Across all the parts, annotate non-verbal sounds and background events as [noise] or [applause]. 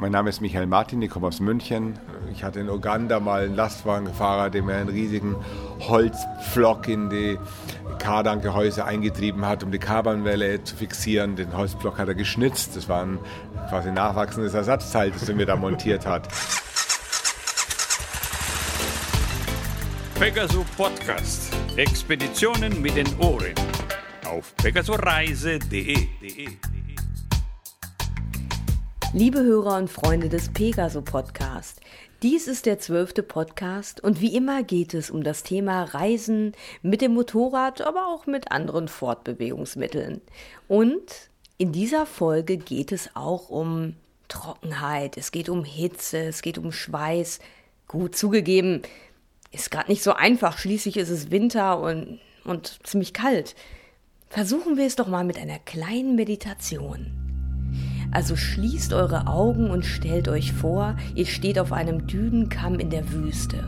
Mein Name ist Michael Martin, ich komme aus München. Ich hatte in Uganda mal einen Lastwagenfahrer, der mir einen riesigen Holzpflock in die Kardankgehäuse eingetrieben hat, um die Kardanwelle zu fixieren. Den Holzblock hat er geschnitzt. Das war ein quasi nachwachsendes Ersatzteil, das er mir da montiert hat. Pegasus Podcast. Expeditionen mit den Ohren. Auf pegasoreise.de. Liebe Hörer und Freunde des Pegaso Podcast, dies ist der zwölfte Podcast und wie immer geht es um das Thema Reisen mit dem Motorrad, aber auch mit anderen Fortbewegungsmitteln. Und in dieser Folge geht es auch um Trockenheit, es geht um Hitze, es geht um Schweiß. Gut zugegeben, ist gerade nicht so einfach, schließlich ist es Winter und, und ziemlich kalt. Versuchen wir es doch mal mit einer kleinen Meditation. Also schließt eure Augen und stellt euch vor, ihr steht auf einem Dünenkamm in der Wüste.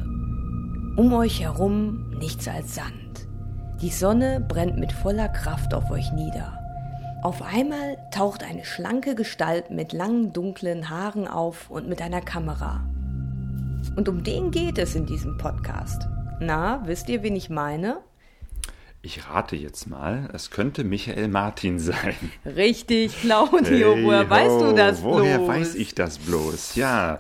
Um euch herum nichts als Sand. Die Sonne brennt mit voller Kraft auf euch nieder. Auf einmal taucht eine schlanke Gestalt mit langen dunklen Haaren auf und mit einer Kamera. Und um den geht es in diesem Podcast. Na, wisst ihr, wen ich meine? Ich rate jetzt mal, es könnte Michael Martin sein. Richtig, Claudio, hey, woher ho, weißt du das bloß? Woher weiß ich das bloß? Ja,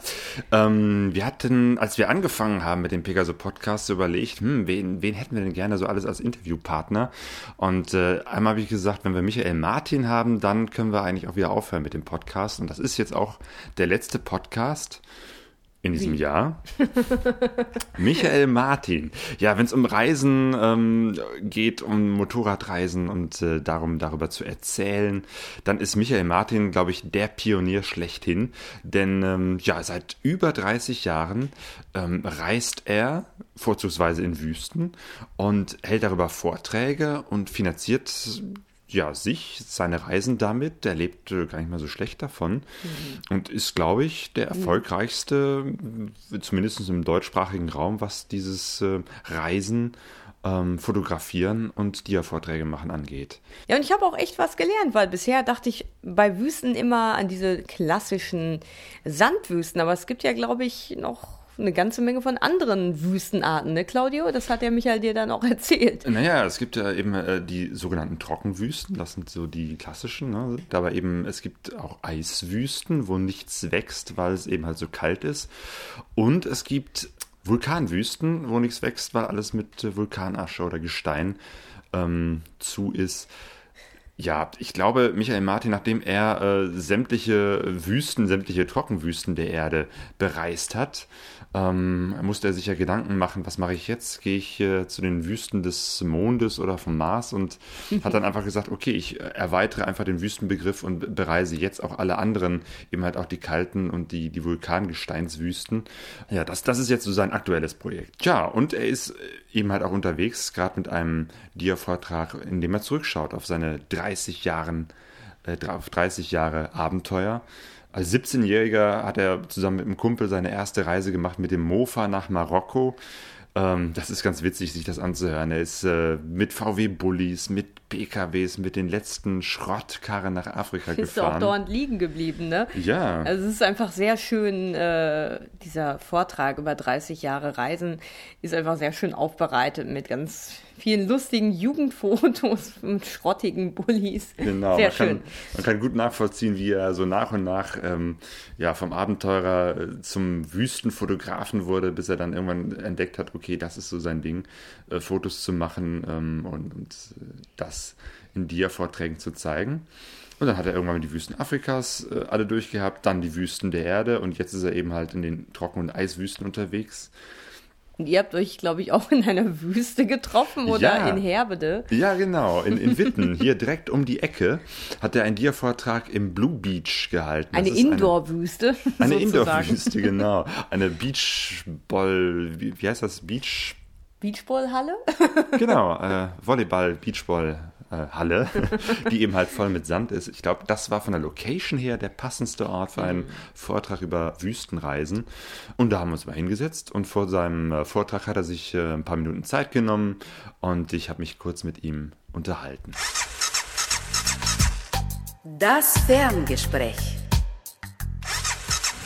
ähm, wir hatten, als wir angefangen haben mit dem Pegaso Podcast, überlegt, hm, wen, wen hätten wir denn gerne so alles als Interviewpartner? Und äh, einmal habe ich gesagt, wenn wir Michael Martin haben, dann können wir eigentlich auch wieder aufhören mit dem Podcast. Und das ist jetzt auch der letzte Podcast in diesem Wie? Jahr. [laughs] Michael Martin. Ja, wenn es um Reisen ähm, geht, um Motorradreisen und äh, darum, darüber zu erzählen, dann ist Michael Martin, glaube ich, der Pionier schlechthin. Denn ähm, ja, seit über 30 Jahren ähm, reist er vorzugsweise in Wüsten und hält darüber Vorträge und finanziert ja, sich, seine Reisen damit. Der lebt äh, gar nicht mal so schlecht davon mhm. und ist, glaube ich, der erfolgreichste, zumindest im deutschsprachigen Raum, was dieses äh, Reisen ähm, Fotografieren und Dia-Vorträge machen angeht. Ja, und ich habe auch echt was gelernt, weil bisher dachte ich bei Wüsten immer an diese klassischen Sandwüsten, aber es gibt ja, glaube ich, noch eine ganze Menge von anderen Wüstenarten, ne, Claudio? Das hat der Michael dir dann auch [laughs] erzählt. Naja, es gibt ja eben äh, die sogenannten Trockenwüsten, das sind so die klassischen. Ne? Aber eben, es gibt auch Eiswüsten, wo nichts wächst, weil es eben halt so kalt ist. Und es gibt Vulkanwüsten, wo nichts wächst, weil alles mit äh, Vulkanasche oder Gestein ähm, zu ist. Ja, ich glaube, Michael Martin, nachdem er äh, sämtliche Wüsten, sämtliche Trockenwüsten der Erde bereist hat, ähm, musste er sich ja Gedanken machen, was mache ich jetzt? Gehe ich äh, zu den Wüsten des Mondes oder vom Mars und [laughs] hat dann einfach gesagt, okay, ich äh, erweitere einfach den Wüstenbegriff und bereise jetzt auch alle anderen, eben halt auch die kalten und die, die Vulkangesteinswüsten. Ja, das, das ist jetzt so sein aktuelles Projekt. Ja, und er ist äh, eben halt auch unterwegs, gerade mit einem Dia-Vortrag, in dem er zurückschaut auf seine 30 Jahren, äh, 30 Jahre Abenteuer. Als 17-Jähriger hat er zusammen mit einem Kumpel seine erste Reise gemacht mit dem Mofa nach Marokko. Ähm, das ist ganz witzig, sich das anzuhören. Er ist äh, mit VW-Bullis, mit PKWs, mit den letzten Schrottkarren nach Afrika ist gefahren. Ist auch dauernd liegen geblieben, ne? Ja. Also es ist einfach sehr schön, äh, dieser Vortrag über 30 Jahre Reisen ist einfach sehr schön aufbereitet mit ganz vielen lustigen Jugendfotos [laughs] und schrottigen Bullis. Genau, Sehr man, schön. Kann, man kann gut nachvollziehen, wie er so nach und nach ähm, ja, vom Abenteurer äh, zum Wüstenfotografen wurde, bis er dann irgendwann entdeckt hat, okay, das ist so sein Ding, äh, Fotos zu machen ähm, und, und äh, in Dia-Vorträgen zu zeigen. Und dann hat er irgendwann die Wüsten Afrikas äh, alle durchgehabt, dann die Wüsten der Erde und jetzt ist er eben halt in den Trocken- und Eiswüsten unterwegs. Und ihr habt euch, glaube ich, auch in einer Wüste getroffen oder ja. in Herbede. Ja, genau, in, in Witten, hier direkt um die Ecke, hat er einen Dia-Vortrag im Blue Beach gehalten. Eine Indoor-Wüste. [laughs] Eine, eine Indoor-Wüste, genau. Eine Beachball, wie, wie heißt das? Beach. Beachballhalle? genau, äh, Volleyball, Beachball Halle, [laughs] die eben halt voll mit Sand ist. Ich glaube, das war von der Location her der passendste Ort für einen mhm. Vortrag über Wüstenreisen. Und da haben wir uns mal hingesetzt und vor seinem äh, Vortrag hat er sich äh, ein paar Minuten Zeit genommen und ich habe mich kurz mit ihm unterhalten. Das Ferngespräch.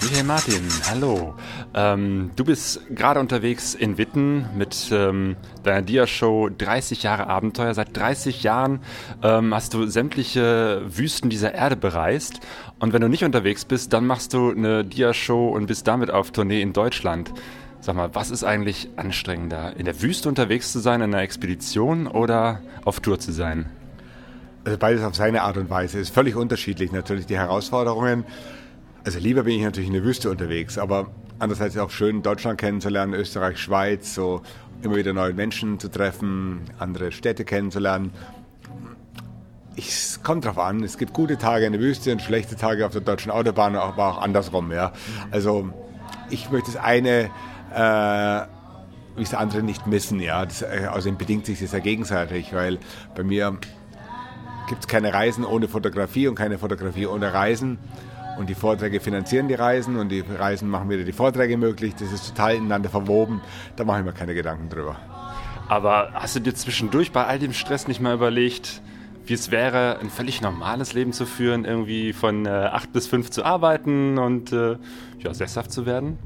Michael Martin, hallo. Ähm, du bist gerade unterwegs in Witten mit ähm, deiner Dia-Show 30 Jahre Abenteuer. Seit 30 Jahren ähm, hast du sämtliche Wüsten dieser Erde bereist. Und wenn du nicht unterwegs bist, dann machst du eine Dia-Show und bist damit auf Tournee in Deutschland. Sag mal, was ist eigentlich anstrengender? In der Wüste unterwegs zu sein, in einer Expedition oder auf Tour zu sein? Also beides auf seine Art und Weise. Ist völlig unterschiedlich natürlich die Herausforderungen. Also lieber bin ich natürlich in der Wüste unterwegs, aber andererseits auch schön, Deutschland kennenzulernen, Österreich, Schweiz, so immer wieder neue Menschen zu treffen, andere Städte kennenzulernen. Es kommt drauf an. Es gibt gute Tage in der Wüste und schlechte Tage auf der deutschen Autobahn, aber auch andersrum. Ja. Also ich möchte das eine äh, wie das andere nicht missen. Ja. Das, außerdem bedingt sich das ja gegenseitig, weil bei mir gibt es keine Reisen ohne Fotografie und keine Fotografie ohne Reisen. Und die Vorträge finanzieren die Reisen und die Reisen machen wieder die Vorträge möglich. Das ist total ineinander verwoben. Da mache ich mir keine Gedanken drüber. Aber hast du dir zwischendurch bei all dem Stress nicht mal überlegt, wie es wäre, ein völlig normales Leben zu führen, irgendwie von äh, 8 bis 5 zu arbeiten und äh, ja, sesshaft zu werden?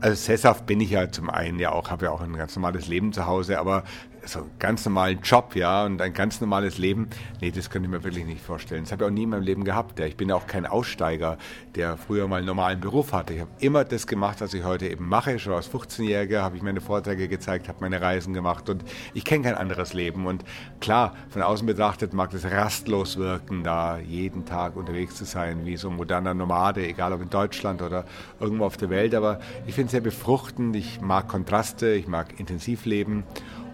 Also sesshaft bin ich ja zum einen ja auch, habe ja auch ein ganz normales Leben zu Hause, aber so einen ganz normalen Job, ja, und ein ganz normales Leben, nee, das könnte ich mir wirklich nicht vorstellen. Das habe ich auch nie in meinem Leben gehabt. Ja. Ich bin ja auch kein Aussteiger, der früher mal einen normalen Beruf hatte. Ich habe immer das gemacht, was ich heute eben mache. Schon als 15-Jähriger habe ich meine Vorträge gezeigt, habe meine Reisen gemacht und ich kenne kein anderes Leben. Und klar, von außen betrachtet mag das rastlos wirken, da jeden Tag unterwegs zu sein, wie so ein moderner Nomade, egal ob in Deutschland oder irgendwo auf der Welt. Aber ich finde es sehr befruchtend. Ich mag Kontraste, ich mag Intensivleben.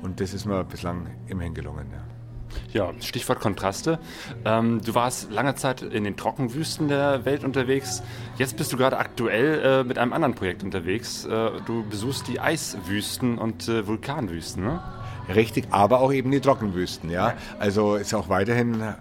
Und das ist mir bislang immerhin gelungen. Ja. Ja, Stichwort Kontraste. Ähm, du warst lange Zeit in den Trockenwüsten der Welt unterwegs. Jetzt bist du gerade aktuell äh, mit einem anderen Projekt unterwegs. Äh, du besuchst die Eiswüsten und äh, Vulkanwüsten, ne? Richtig, aber auch eben die Trockenwüsten, ja. Also ist auch weiterhin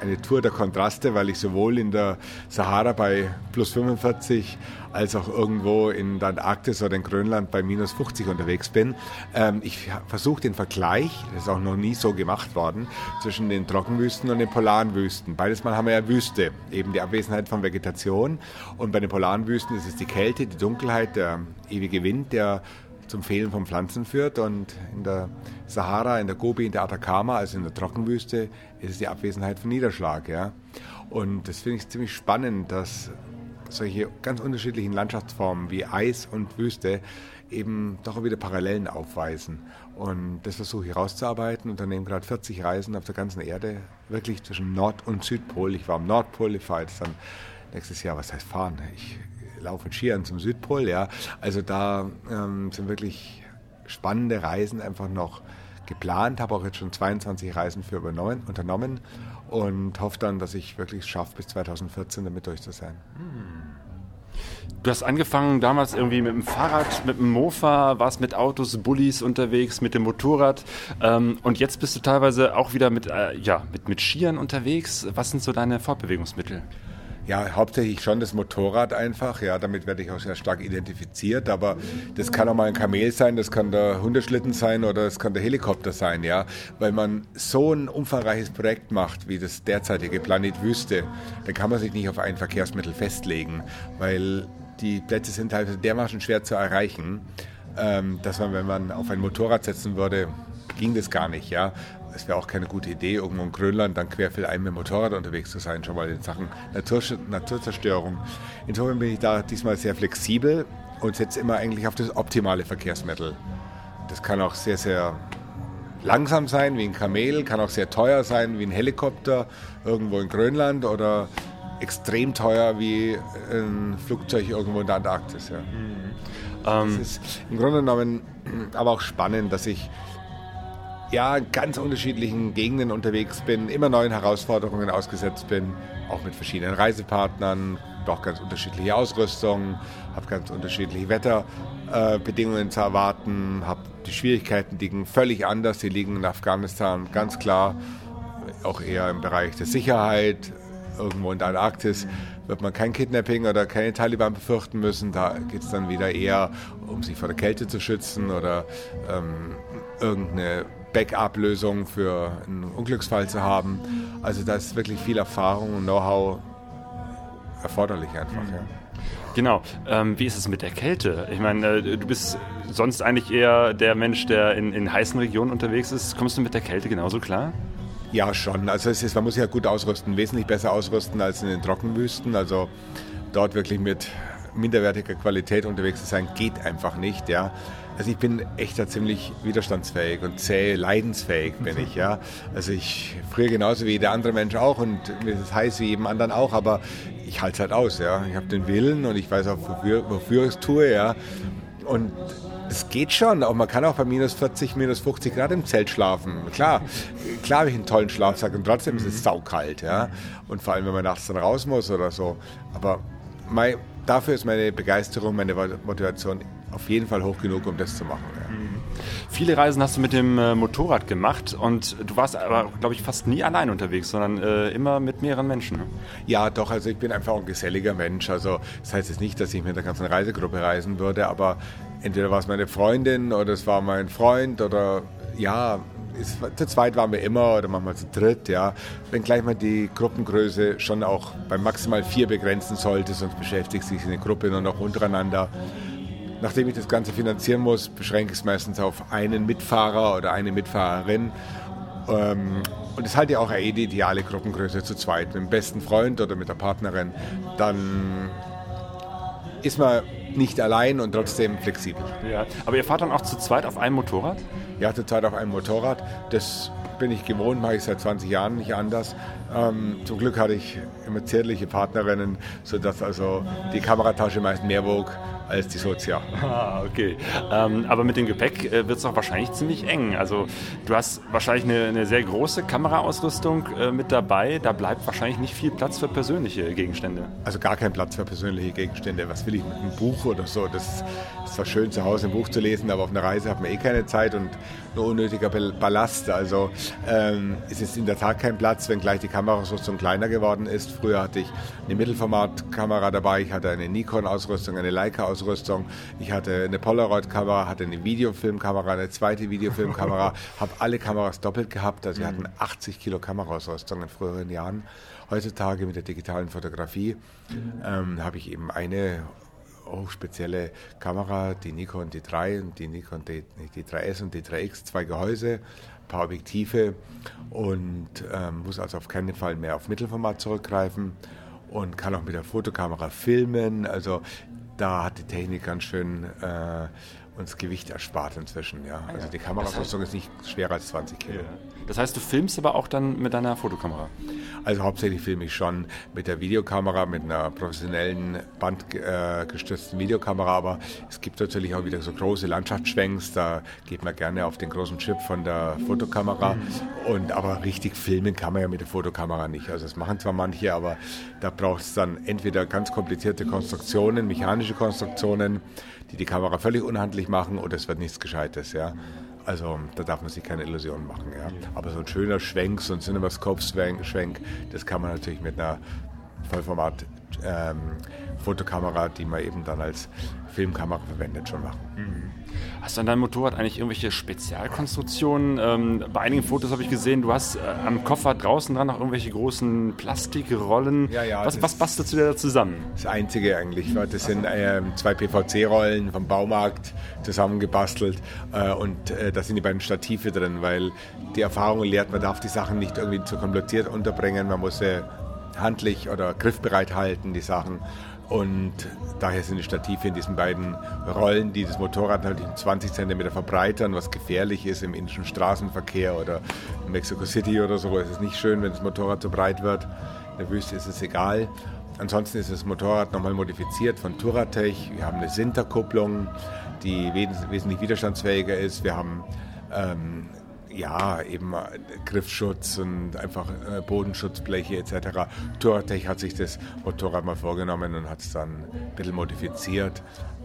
eine Tour der Kontraste, weil ich sowohl in der Sahara bei plus 45 als auch irgendwo in der Antarktis oder in Grönland bei minus 50 unterwegs bin. Ähm, ich versuche den Vergleich, das ist auch noch nie so gemacht worden, zwischen den Trockenwüsten und den polaren Wüsten. Beides Mal haben wir ja Wüste, eben die Abwesenheit von Vegetation. Und bei den polaren Wüsten ist es die Kälte, die Dunkelheit, der ewige Wind, der zum Fehlen von Pflanzen führt. Und in der Sahara, in der Gobi, in der Atacama, also in der Trockenwüste, ist es die Abwesenheit von Niederschlag. Ja? Und das finde ich ziemlich spannend, dass solche ganz unterschiedlichen Landschaftsformen wie Eis und Wüste eben doch wieder Parallelen aufweisen. Und das versuche ich herauszuarbeiten. Unternehmen gerade 40 Reisen auf der ganzen Erde, wirklich zwischen Nord- und Südpol. Ich war am Nordpol, ich fahre jetzt dann nächstes Jahr, was heißt fahren? Ich laufe mit Skiern zum Südpol, ja. Also da ähm, sind wirklich spannende Reisen einfach noch geplant, habe auch jetzt schon 22 Reisen für unternommen und hoffe dann, dass ich wirklich schaffe, bis 2014 damit durch zu sein. Du hast angefangen damals irgendwie mit dem Fahrrad, mit dem Mofa, warst mit Autos, Bullis unterwegs, mit dem Motorrad ähm, und jetzt bist du teilweise auch wieder mit, äh, ja, mit, mit Skiern unterwegs. Was sind so deine Fortbewegungsmittel? Ja, hauptsächlich schon das Motorrad einfach. Ja, damit werde ich auch sehr stark identifiziert. Aber das kann auch mal ein Kamel sein, das kann der Hundeschlitten sein oder es kann der Helikopter sein. Ja, weil man so ein umfangreiches Projekt macht wie das derzeitige Planet Wüste, da kann man sich nicht auf ein Verkehrsmittel festlegen, weil die Plätze sind halt dermaßen schwer zu erreichen, ähm, dass man, wenn man auf ein Motorrad setzen würde, ging das gar nicht, ja es wäre auch keine gute Idee, irgendwo in Grönland dann querfeldein mit dem Motorrad unterwegs zu sein, schon mal in Sachen Natur, Naturzerstörung. Insofern bin ich da diesmal sehr flexibel und setze immer eigentlich auf das optimale Verkehrsmittel. Das kann auch sehr, sehr langsam sein, wie ein Kamel, kann auch sehr teuer sein, wie ein Helikopter irgendwo in Grönland oder extrem teuer wie ein Flugzeug irgendwo in der Antarktis. Ja. Mhm. das ähm. ist im Grunde genommen aber auch spannend, dass ich ja, ganz unterschiedlichen Gegenden unterwegs bin, immer neuen Herausforderungen ausgesetzt bin, auch mit verschiedenen Reisepartnern, doch ganz unterschiedliche Ausrüstung, habe ganz unterschiedliche Wetterbedingungen äh, zu erwarten, habe die Schwierigkeiten liegen völlig anders, die liegen in Afghanistan ganz klar auch eher im Bereich der Sicherheit, irgendwo in der Antarktis wird man kein Kidnapping oder keine Taliban befürchten müssen. Da geht es dann wieder eher, um sich vor der Kälte zu schützen oder ähm, irgendeine Backup-Lösung für einen Unglücksfall zu haben. Also da ist wirklich viel Erfahrung und Know-how erforderlich einfach. Ja. Genau. Ähm, wie ist es mit der Kälte? Ich meine, äh, du bist sonst eigentlich eher der Mensch, der in, in heißen Regionen unterwegs ist. Kommst du mit der Kälte genauso klar? Ja, schon. Also es ist, man muss sich ja gut ausrüsten, wesentlich besser ausrüsten als in den Trockenwüsten. Also dort wirklich mit minderwertiger Qualität unterwegs zu sein, geht einfach nicht. Ja. Also ich bin echt da ziemlich widerstandsfähig und zäh, leidensfähig bin ich. Ja. Also ich friere genauso wie jeder andere Mensch auch und mir ist es heiß wie jedem anderen auch, aber ich halte es halt aus. Ja. Ich habe den Willen und ich weiß auch, wofür, wofür ich es tue. Ja. Und es geht schon. Auch man kann auch bei minus 40, minus 50 Grad im Zelt schlafen. Klar, klar habe ich einen tollen Schlafsack und trotzdem ist es saukalt. Ja? Und vor allem, wenn man nachts dann raus muss oder so. Aber mein, dafür ist meine Begeisterung, meine Motivation auf jeden Fall hoch genug, um das zu machen. Ja. Viele Reisen hast du mit dem äh, Motorrad gemacht und du warst aber, glaube ich, fast nie allein unterwegs, sondern äh, immer mit mehreren Menschen. Ne? Ja, doch, also ich bin einfach ein geselliger Mensch. Also das heißt jetzt nicht, dass ich mit der ganzen Reisegruppe reisen würde, aber entweder war es meine Freundin oder es war mein Freund oder ja, zu zweit waren wir immer oder manchmal zu dritt, ja. Wenngleich man die Gruppengröße schon auch bei maximal vier begrenzen sollte, sonst beschäftigt sich eine Gruppe nur noch untereinander. Nachdem ich das Ganze finanzieren muss, beschränke ich es meistens auf einen Mitfahrer oder eine Mitfahrerin. Ähm, und es halt ja auch eh die ideale Gruppengröße zu zweit, mit dem besten Freund oder mit der Partnerin. Dann ist man nicht allein und trotzdem flexibel. Ja, aber ihr fahrt dann auch zu zweit auf einem Motorrad? Ja, zu zweit auf einem Motorrad. Das bin ich gewohnt, mache ich seit 20 Jahren nicht anders. Ähm, zum Glück hatte ich immer zärtliche Partnerinnen, sodass also die Kameratasche meist mehr wog als die Sozia. [laughs] Ah, okay. Ähm, aber mit dem Gepäck äh, wird es auch wahrscheinlich ziemlich eng. Also du hast wahrscheinlich eine, eine sehr große Kameraausrüstung äh, mit dabei. Da bleibt wahrscheinlich nicht viel Platz für persönliche Gegenstände. Also gar kein Platz für persönliche Gegenstände. Was will ich mit einem Buch oder so? Das ist zwar schön, zu Hause ein Buch zu lesen, aber auf einer Reise hat man eh keine Zeit und nur unnötiger Ballast. Also ähm, es ist in der Tat kein Platz, wenngleich die Kameraausrüstung kleiner geworden ist. Früher hatte ich eine Mittelformatkamera dabei, ich hatte eine Nikon-Ausrüstung, eine Leica-Ausrüstung, ich hatte eine Polaroid-Kamera, hatte eine Videofilmkamera, eine zweite Videofilmkamera, [laughs] habe alle Kameras doppelt gehabt. Also wir hatten 80 Kilo Kameraausrüstung in früheren Jahren. Heutzutage mit der digitalen Fotografie ähm, habe ich eben eine hochspezielle Kamera, die Nikon D3 und die Nikon D, D3S und D3X, zwei Gehäuse, ein paar Objektive und ähm, muss also auf keinen Fall mehr auf Mittelformat zurückgreifen und kann auch mit der Fotokamera filmen. Also da hat die Technik ganz schön äh, uns Gewicht erspart inzwischen. Ja. Also die Kamerarüstung ist nicht schwerer als 20 Kilo. Ja. Das heißt, du filmst aber auch dann mit deiner Fotokamera? Also hauptsächlich filme ich schon mit der Videokamera, mit einer professionellen bandgestützten Videokamera, aber es gibt natürlich auch wieder so große Landschaftsschwenks, da geht man gerne auf den großen Chip von der Fotokamera und aber richtig filmen kann man ja mit der Fotokamera nicht. Also das machen zwar manche, aber da braucht es dann entweder ganz komplizierte Konstruktionen, mechanische Konstruktionen, die die Kamera völlig unhandlich machen oder es wird nichts Gescheites, ja. Also da darf man sich keine Illusionen machen. Ja. Aber so ein schöner Schwenk, so ein Cinemascope-Schwenk, das kann man natürlich mit einer Vollformat ähm, Fotokamera, die man eben dann als Filmkamera verwendet, schon machen. Mhm. Hast du an deinem Motorrad eigentlich irgendwelche Spezialkonstruktionen? Ähm, bei einigen Fotos habe ich gesehen, du hast äh, am Koffer draußen dran noch irgendwelche großen Plastikrollen. Ja, ja, was, was bastelst du da zusammen? Das Einzige eigentlich. Das sind äh, zwei PVC-Rollen vom Baumarkt zusammengebastelt äh, und äh, da sind die beiden Stative drin, weil die Erfahrung lehrt, man darf die Sachen nicht irgendwie zu kompliziert unterbringen. Man muss sie handlich oder griffbereit halten, die Sachen. Und daher sind die Stative in diesen beiden Rollen, die das Motorrad natürlich 20 cm verbreitern, was gefährlich ist im indischen Straßenverkehr oder in Mexico City oder so. Es ist nicht schön, wenn das Motorrad so breit wird. In der Wüste ist es egal. Ansonsten ist das Motorrad nochmal modifiziert von Turatech. Wir haben eine Sinterkupplung, die wesentlich widerstandsfähiger ist. Wir haben ähm, ja, eben äh, Griffschutz und einfach äh, Bodenschutzbleche etc. Touratech hat sich das Motorrad mal vorgenommen und hat es dann ein bisschen modifiziert.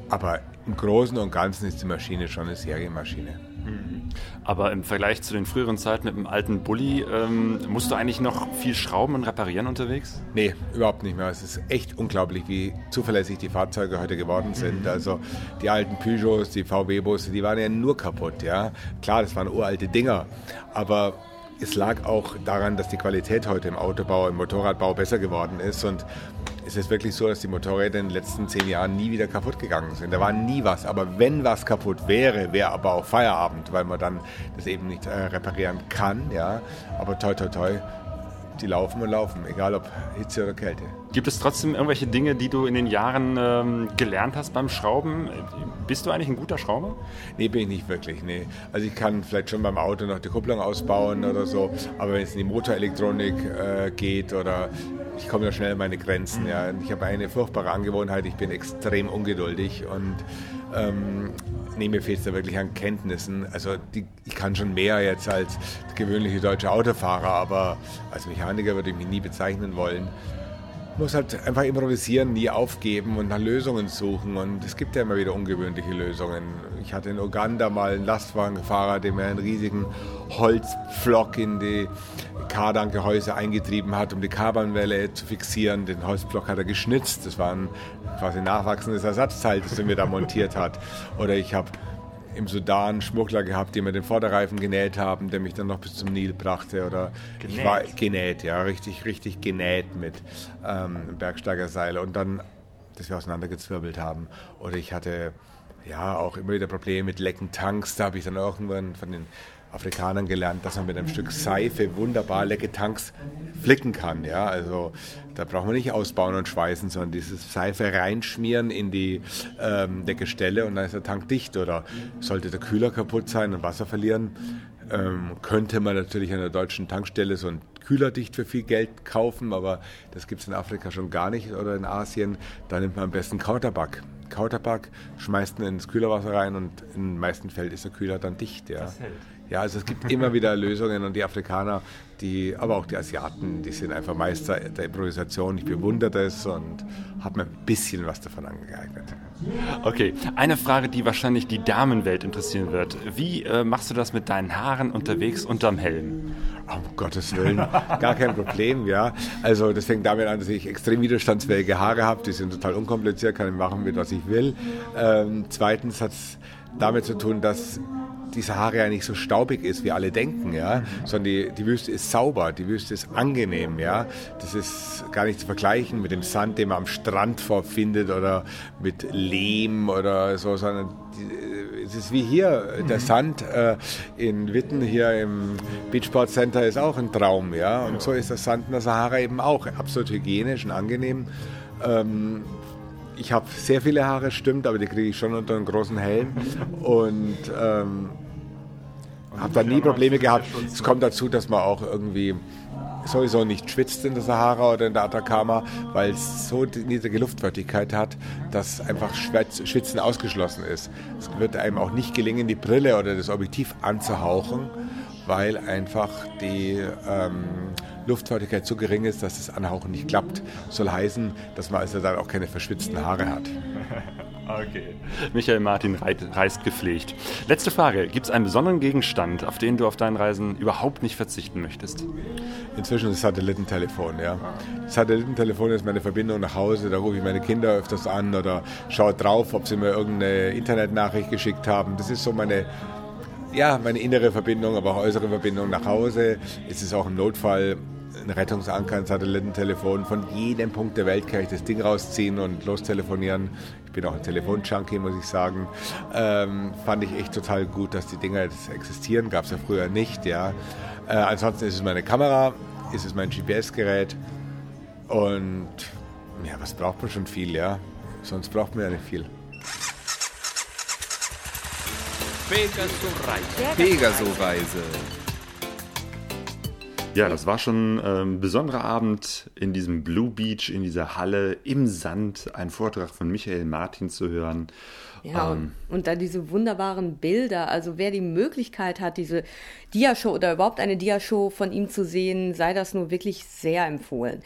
Aber im Großen und Ganzen ist die Maschine schon eine Serienmaschine. Aber im Vergleich zu den früheren Zeiten mit dem alten Bulli, ähm, musst du eigentlich noch viel schrauben und reparieren unterwegs? Nee, überhaupt nicht mehr. Es ist echt unglaublich, wie zuverlässig die Fahrzeuge heute geworden sind. Mhm. Also die alten Peugeots, die VW-Busse, die waren ja nur kaputt. Ja? Klar, das waren uralte Dinger, aber es lag auch daran, dass die Qualität heute im Autobau, im Motorradbau besser geworden ist und ist es wirklich so, dass die Motorräder in den letzten zehn Jahren nie wieder kaputt gegangen sind. Da war nie was. Aber wenn was kaputt wäre, wäre aber auch Feierabend, weil man dann das eben nicht äh, reparieren kann. Ja. Aber toi, toi, toi, die laufen und laufen, egal ob Hitze oder Kälte. Gibt es trotzdem irgendwelche Dinge, die du in den Jahren ähm, gelernt hast beim Schrauben? Bist du eigentlich ein guter Schrauber? Nee, bin ich nicht wirklich. Nee. Also ich kann vielleicht schon beim Auto noch die Kupplung ausbauen oder so, aber wenn es in die Motorelektronik äh, geht oder ich komme da schnell an meine Grenzen. Ja. Ich habe eine furchtbare Angewohnheit, ich bin extrem ungeduldig und ähm, nee, mir fehlt es da wirklich an Kenntnissen. Also die, ich kann schon mehr jetzt als gewöhnliche deutsche Autofahrer, aber als Mechaniker würde ich mich nie bezeichnen wollen muss halt einfach improvisieren, nie aufgeben und nach Lösungen suchen. Und es gibt ja immer wieder ungewöhnliche Lösungen. Ich hatte in Uganda mal einen Lastwagenfahrer, der mir einen riesigen Holzpflock in die Kardankgehäuse eingetrieben hat, um die Kardanwelle zu fixieren. Den Holzblock hat er geschnitzt. Das war ein quasi nachwachsendes Ersatzteil, das er mir da montiert hat. Oder ich habe im Sudan Schmuggler gehabt, die mir den Vorderreifen genäht haben, der mich dann noch bis zum Nil brachte. Oder genäht. ich war genäht, ja, richtig, richtig genäht mit ähm, Bergsteigerseil und dann, dass wir auseinandergezwirbelt haben. Oder ich hatte ja auch immer wieder Probleme mit lecken Tanks. Da habe ich dann irgendwann von den Afrikanern gelernt, dass man mit einem Stück Seife wunderbar lecke Tanks flicken kann. Ja, also da braucht man nicht ausbauen und schweißen, sondern dieses Seife reinschmieren in die ähm, Deckestelle und dann ist der Tank dicht. Oder sollte der Kühler kaputt sein und Wasser verlieren, ähm, könnte man natürlich an der deutschen Tankstelle so ein Kühlerdicht für viel Geld kaufen, aber das gibt es in Afrika schon gar nicht oder in Asien. Da nimmt man am besten Counterback. Counterback, schmeißt ihn ins Kühlerwasser rein und in den meisten Fällen ist der Kühler dann dicht. Ja. Das hält. Ja, also es gibt immer wieder [laughs] Lösungen und die Afrikaner, die, aber auch die Asiaten, die sind einfach Meister der Improvisation. Ich bewundere das und habe mir ein bisschen was davon angeeignet. Okay, eine Frage, die wahrscheinlich die Damenwelt interessieren wird. Wie äh, machst du das mit deinen Haaren unterwegs unterm Helm? Um Gottes Willen, gar kein Problem, ja. Also das fängt damit an, dass ich extrem widerstandsfähige Haare habe. Die sind total unkompliziert, kann ich machen, mit was ich will. Ähm, zweitens hat es damit zu tun, dass die Sahara ja nicht so staubig ist, wie alle denken, ja, sondern die, die Wüste ist sauber, die Wüste ist angenehm, ja. Das ist gar nicht zu vergleichen mit dem Sand, den man am Strand vorfindet oder mit Lehm oder so, sondern die, es ist wie hier, der Sand äh, in Witten hier im Beachport Center ist auch ein Traum, ja. Und so ist der Sand in der Sahara eben auch absolut hygienisch und angenehm. Ähm, ich habe sehr viele Haare, stimmt, aber die kriege ich schon unter einem großen Helm. Und ähm, habe da nie Probleme gehabt. Es kommt dazu, dass man auch irgendwie sowieso nicht schwitzt in der Sahara oder in der Atacama, weil es so niedrige Luftfeuchtigkeit hat, dass einfach Schwitzen ausgeschlossen ist. Es wird einem auch nicht gelingen, die Brille oder das Objektiv anzuhauchen, weil einfach die ähm, Luftfeuchtigkeit so gering ist, dass das Anhauchen nicht klappt. Soll heißen, dass man also dann auch keine verschwitzten Haare hat. [laughs] Okay. Michael Martin reist gepflegt. Letzte Frage. Gibt es einen besonderen Gegenstand, auf den du auf deinen Reisen überhaupt nicht verzichten möchtest? Inzwischen das Satellitentelefon, ja. Das Satellitentelefon ist meine Verbindung nach Hause. Da rufe ich meine Kinder öfters an oder schaue drauf, ob sie mir irgendeine Internetnachricht geschickt haben. Das ist so meine ja, meine innere Verbindung, aber auch äußere Verbindung nach Hause. Es ist auch im Notfall ein Rettungsanker, ein Satellitentelefon. Von jedem Punkt der Welt kann ich das Ding rausziehen und lostelefonieren. Ich bin auch ein Telefonjunkie, muss ich sagen. Ähm, fand ich echt total gut, dass die Dinger jetzt existieren. Gab es ja früher nicht, ja. Äh, ansonsten ist es meine Kamera, ist es mein GPS-Gerät. Und ja, was braucht man schon viel, ja? Sonst braucht man ja nicht viel. Pegaso-Reise. Pegaso-Reise. Ja, das war schon ein ähm, besonderer Abend in diesem Blue Beach, in dieser Halle im Sand, ein Vortrag von Michael Martin zu hören. Ja, ähm, und dann diese wunderbaren Bilder. Also wer die Möglichkeit hat, diese Diashow oder überhaupt eine Diashow von ihm zu sehen, sei das nur wirklich sehr empfohlen.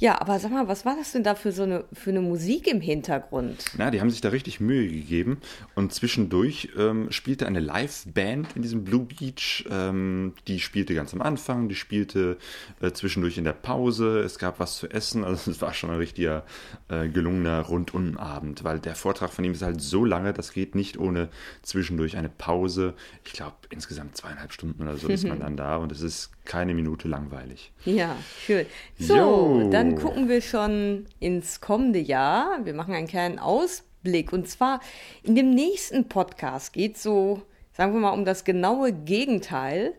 Ja, aber sag mal, was war das denn da für so eine, für eine Musik im Hintergrund? Na, die haben sich da richtig Mühe gegeben und zwischendurch ähm, spielte eine Live-Band in diesem Blue Beach. Ähm, die spielte ganz am Anfang, die spielte äh, zwischendurch in der Pause. Es gab was zu essen, also [laughs] es war schon ein richtiger äh, gelungener Rundum-Abend, weil der Vortrag von ihm ist halt so lange, das geht nicht ohne zwischendurch eine Pause. Ich glaube, insgesamt zweieinhalb Stunden oder so ist man [laughs] dann da und es ist keine Minute langweilig. Ja, schön. So, jo. dann dann gucken wir schon ins kommende Jahr. Wir machen einen kleinen Ausblick. Und zwar in dem nächsten Podcast geht es so, sagen wir mal, um das genaue Gegenteil.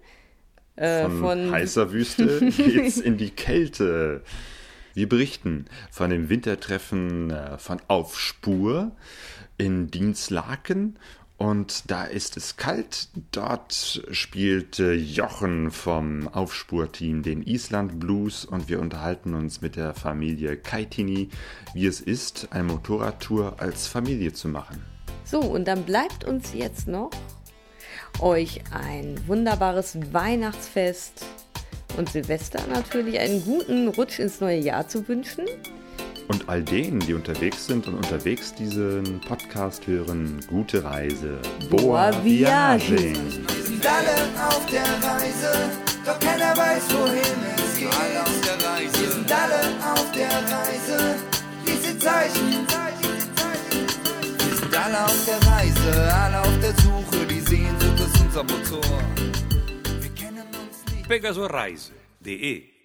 Äh, von, von heißer Wüste [laughs] geht's in die Kälte. Wir berichten von dem Wintertreffen äh, von Aufspur in Dienstlaken und da ist es kalt. Dort spielt Jochen vom Aufspurteam den Island Blues und wir unterhalten uns mit der Familie Kaitini, wie es ist, eine Motorradtour als Familie zu machen. So, und dann bleibt uns jetzt noch euch ein wunderbares Weihnachtsfest und Silvester natürlich einen guten Rutsch ins neue Jahr zu wünschen. Und all denen, die unterwegs sind und unterwegs diesen Podcast hören, gute Reise. Boa Viagem. Wir sind alle auf der Reise, doch keiner weiß, wohin es geht. Alle auf der Reise. Wir sind alle auf der Reise, diese Zeichen. Wir sind alle auf der Reise, alle auf der Suche, die Sehnsucht ist unser Motor. Wir kennen uns nicht. Pegasoreise.de